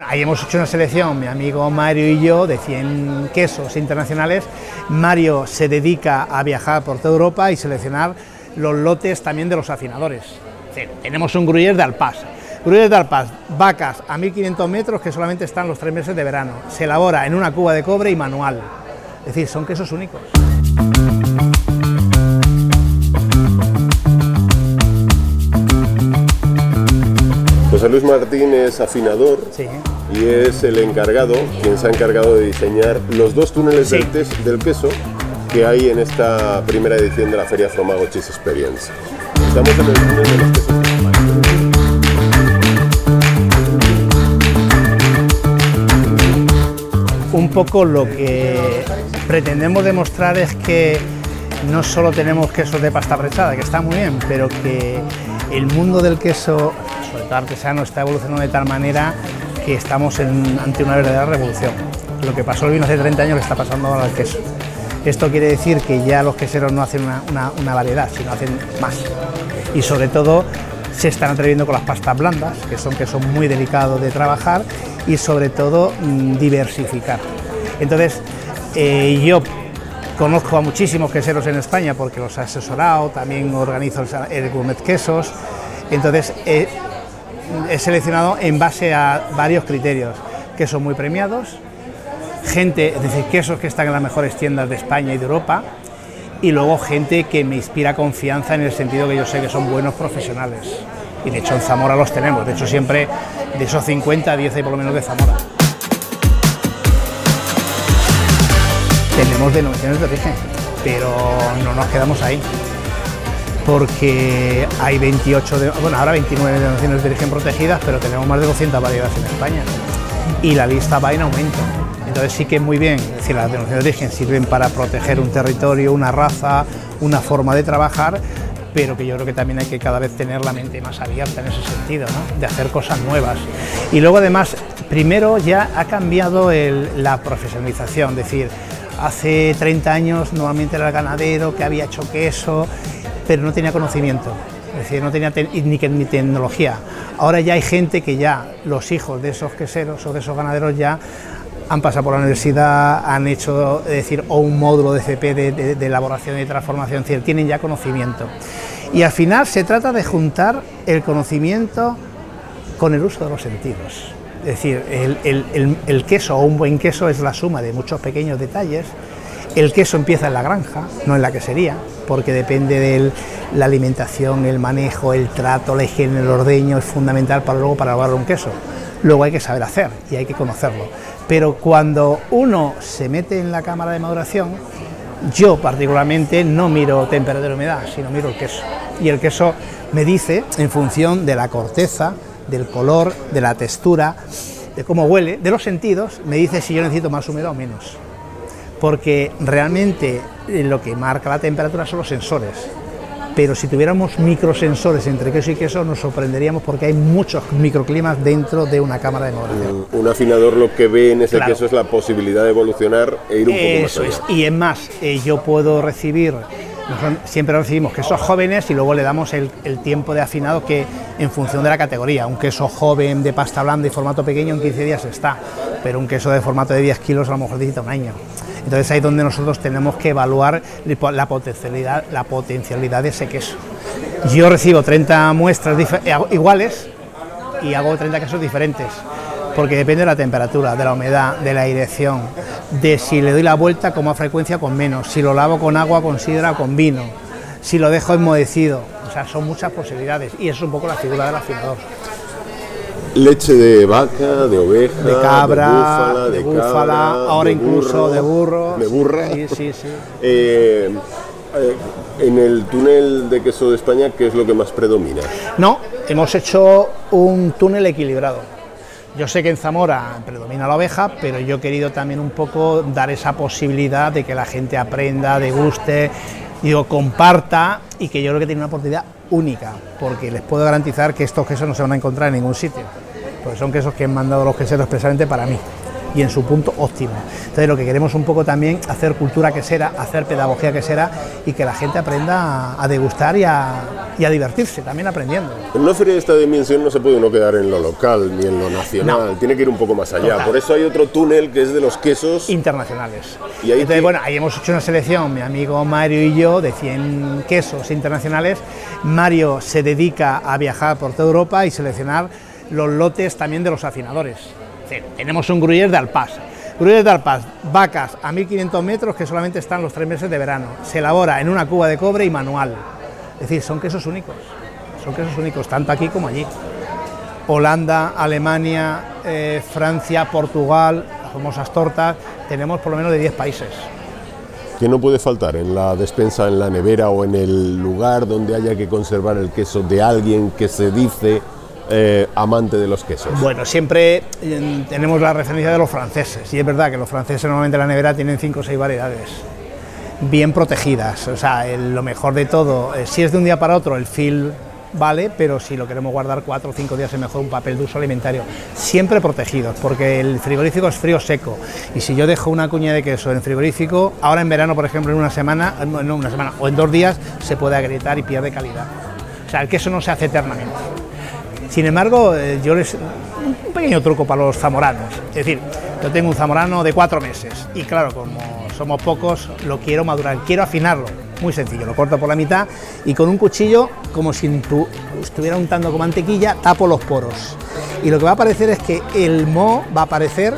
Ahí hemos hecho una selección, mi amigo Mario y yo, de 100 quesos internacionales. Mario se dedica a viajar por toda Europa y seleccionar los lotes también de los afinadores. tenemos un gruyère de Alpaz. Gruyère de Alpaz, vacas a 1500 metros que solamente están los tres meses de verano. Se elabora en una cuba de cobre y manual. Es decir, son quesos únicos. José Luis Martín es afinador y es el encargado, quien se ha encargado de diseñar los dos túneles del, del, queso que hay en esta primera edición de la Feria Fromago Cheese Experience. Estamos en el túnel de los quesos. Un poco lo que pretendemos demostrar es que no solo tenemos quesos de pasta prensada, que está muy bien, pero que el mundo del queso sobre todo artesano, está evolucionando de tal manera que estamos ante una verdadera revolución. Lo que pasó el vino hace 30 años le está pasando ahora al queso. Esto quiere decir que ya los queseros no hacen una, variedad, sino hacen más. Y sobre todo se están atreviendo con las pastas blandas, que son quesos muy delicados de trabajar, y sobre todo mm, diversificar. Entonces, eh, yo conozco a muchísimos queseros en España porque los he asesorado, también organizo el, Gourmet Quesos. Entonces, eh, he seleccionado en base a varios criterios, quesos muy premiados, gente, es decir, quesos que están en las mejores tiendas de España y de Europa, y luego gente que me inspira confianza en el sentido que yo sé que son buenos profesionales. Y de hecho en Zamora los tenemos, de hecho siempre de esos 50, 10 hay por lo menos de Zamora. Tenemos denominaciones de origen, pero no nos quedamos ahí porque hay 28, de, bueno, ahora 29 denominaciones de origen protegidas, pero tenemos más de 200 variedades en España y la lista va en aumento. Entonces sí que es muy bien, es decir, las denominaciones de origen sirven para proteger un territorio, una raza, una forma de trabajar, pero que yo creo que también hay que cada vez tener la mente más abierta en ese sentido, ¿no? de hacer cosas nuevas. Y luego además, primero ya ha cambiado la profesionalización, es decir, hace 30 años normalmente era el ganadero que había hecho queso pero no tenía conocimiento, es decir, no tenía ni, tecnología. Ahora ya hay gente que ya, los hijos de esos queseros o de esos ganaderos ya han pasado por la universidad, han hecho, decir, o un módulo de CP de, elaboración y transformación, es decir, tienen ya conocimiento. Y al final se trata de juntar el conocimiento con el uso de los sentidos. Es decir, el queso o un buen queso es la suma de muchos pequeños detalles el queso empieza en la granja, no en la quesería, porque depende de la alimentación, el manejo, el trato, la higiene, el ordeño, es fundamental para luego para elaborar un queso. Luego hay que saber hacer y hay que conocerlo. Pero cuando uno se mete en la cámara de maduración, yo particularmente no miro temperatura y humedad, sino miro el queso. Y el queso me dice, en función de la corteza, del color, de la textura, de cómo huele, de los sentidos, me dice si yo necesito más humedad o menos porque realmente eh, lo que marca la temperatura son los sensores. Pero si tuviéramos microsensores entre queso y queso nos sorprenderíamos porque hay muchos microclimas dentro de una cámara de maduración. Un, afinador lo que ve en ese queso es la posibilidad de evolucionar e ir un poco más allá. Es. Y es más, eh, yo puedo recibir siempre recibimos quesos jóvenes y luego le damos el, tiempo de afinado que en función de la categoría. Un queso joven de pasta blanda y formato pequeño en 15 días está, pero un queso de formato de 10 kilos a lo mejor necesita un año. Entonces ahí es donde nosotros tenemos que evaluar la potencialidad, la potencialidad de ese queso. Yo recibo 30 muestras eh, iguales y hago 30 quesos diferentes, porque depende de la temperatura, de la humedad, de la dirección, de si le doy la vuelta con más frecuencia o con menos, si lo lavo con agua, con sidra o con vino, si lo dejo enmohecido. O sea, son muchas posibilidades y eso es un poco la figura del afinador leche de vaca, de oveja, de cabra, de búfala, ahora incluso de burro. De burra. Sí, sí, sí. Eh, eh, en el túnel de queso de España, ¿qué es lo que más predomina? No, hemos hecho un túnel equilibrado. Yo sé que en Zamora predomina la oveja, pero yo he querido también un poco dar esa posibilidad de que la gente aprenda, deguste, digo, comparta y que yo creo que tiene una oportunidad única, porque les puedo garantizar que estos quesos no se van a encontrar en ningún sitio, porque son quesos que han mandado los queseros expresamente para mí. y en su punto óptimo. Entonces lo que queremos un poco también hacer cultura quesera, hacer pedagogía quesera y que la gente aprenda a, degustar y a, divertirse, también aprendiendo. En una feria de esta dimensión no se puede uno quedar en lo local ni en lo nacional, tiene que ir un poco más allá. Por eso hay otro túnel que es de los quesos internacionales. Y ahí Entonces, bueno, ahí hemos hecho una selección, mi amigo Mario y yo, de 100 quesos internacionales. Mario se dedica a viajar por toda Europa y seleccionar los lotes también de los afinadores. tenemos un gruyère de Alpaz. Gruyère de Alpaz, vacas a 1500 metros que solamente están los tres meses de verano. Se elabora en una cuba de cobre y manual. Es decir, son quesos únicos. Son quesos únicos, tanto aquí como allí. Holanda, Alemania, eh, Francia, Portugal, las famosas tortas, tenemos por lo menos de 10 países. ¿Qué no puede faltar en la despensa, en la nevera o en el lugar donde haya que conservar el queso de alguien que se dice eh, amante de los quesos? Bueno, siempre eh, tenemos la referencia de los franceses, y es verdad que los franceses normalmente en la nevera tienen 5 o 6 variedades bien protegidas, o sea, lo mejor de todo, eh, si es de un día para otro, el fil vale, pero si lo queremos guardar cuatro o cinco días es mejor un papel de uso alimentario, siempre protegidos, porque el frigorífico es frío seco, y si yo dejo una cuña de queso en el frigorífico, ahora en verano, por ejemplo, en una semana, no una semana, o en dos días, se puede agrietar y pierde calidad. O sea, el queso no se hace eternamente. Sin embargo, eh, yo les. Un pequeño truco para los zamoranos. Es decir, yo tengo un zamorano de cuatro meses y, claro, como somos pocos, lo quiero madurar, quiero afinarlo. Muy sencillo, lo corto por la mitad y con un cuchillo, como si estuviera untando con mantequilla, tapo los poros. Y lo que va a aparecer es que el moho va a aparecer,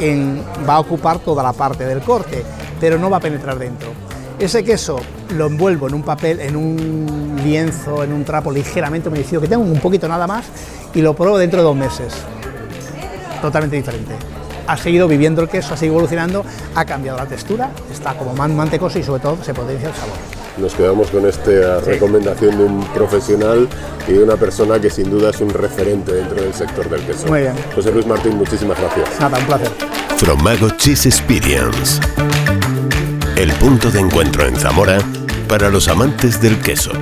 en, va a ocupar toda la parte del corte, pero no va a penetrar dentro. Ese queso lo envuelvo en un papel, en un lienzo, en un trapo ligeramente humedecido, que tengo un poquito nada más, y lo pruebo dentro de dos meses. Totalmente diferente. Ha seguido viviendo el queso, ha seguido evolucionando, ha cambiado la textura, está como más mantecoso y sobre todo se potencia el sabor. Nos quedamos con esta recomendación de un profesional y de una persona que sin duda es un referente dentro del sector del queso. Muy bien. José Luis Martín, muchísimas gracias. Nada, un placer. Fromago Cheese Experience el punto de encuentro en Zamora para los amantes del queso.